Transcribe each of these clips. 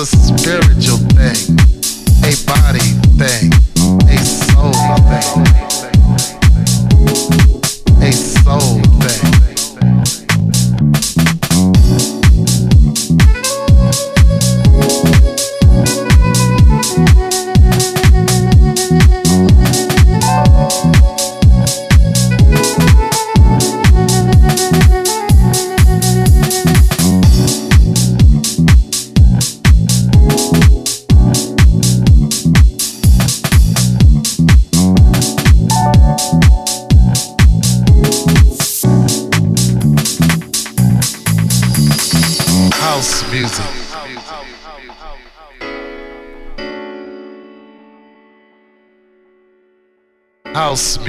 A spiritual thing, a body thing,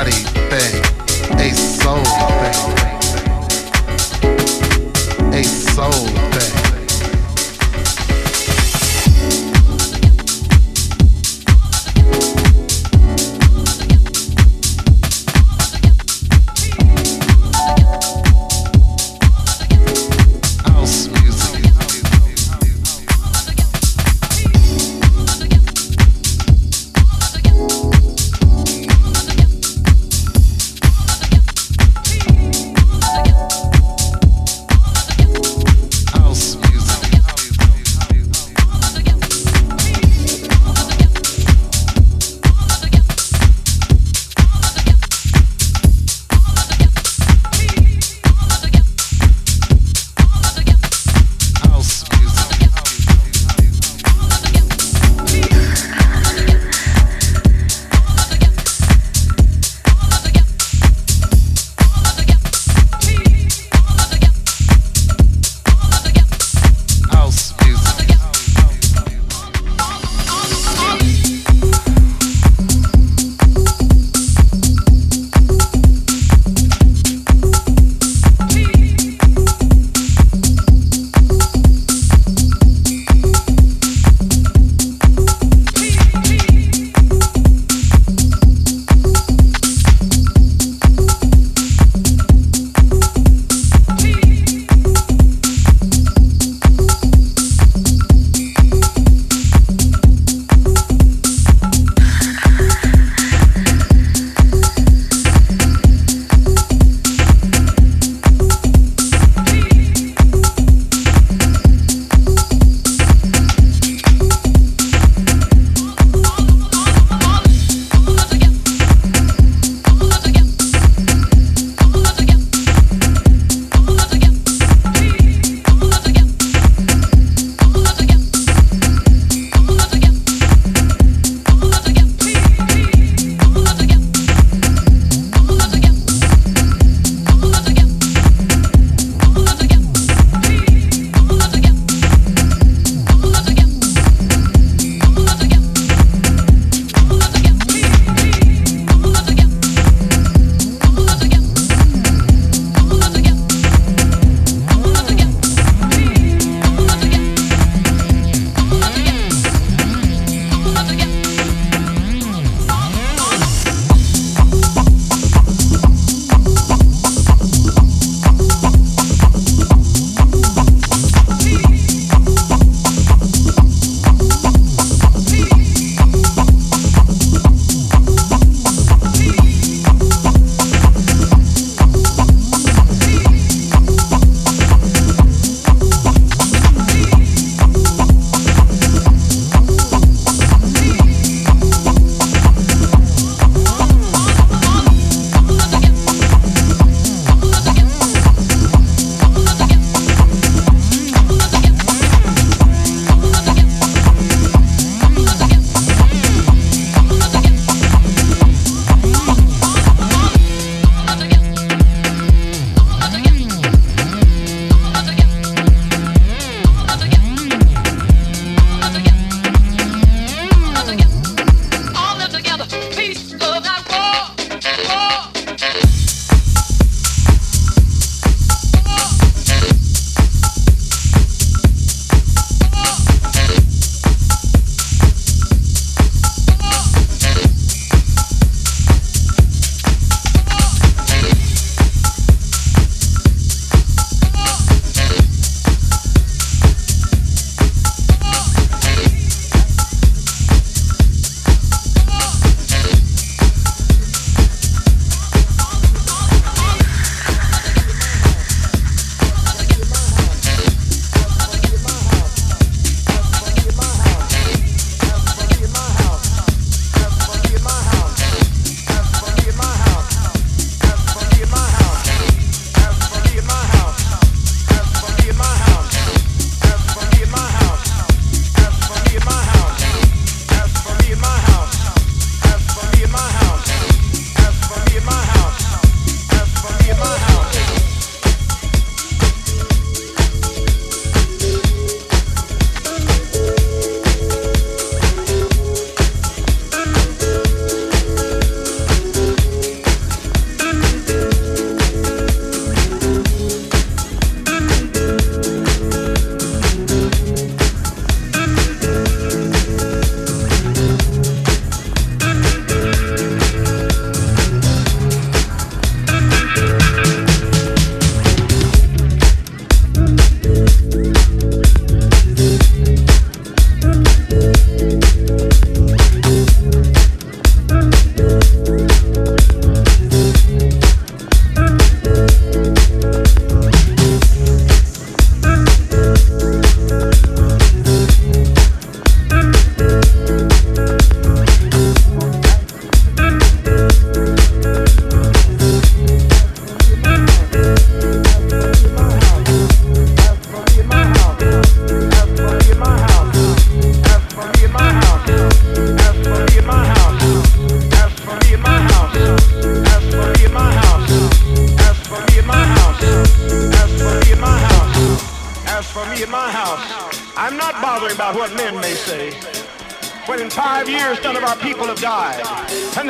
body.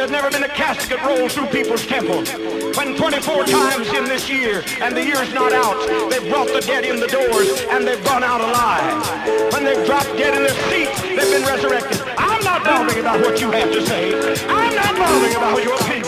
There's never been a casket rolled through Peoples Temple. When 24 times in this year, and the year's not out, they've brought the dead in the doors, and they've gone out alive. When they've dropped dead in their seats, they've been resurrected. I'm not bothering about what you have to say. I'm not bothering about your opinion.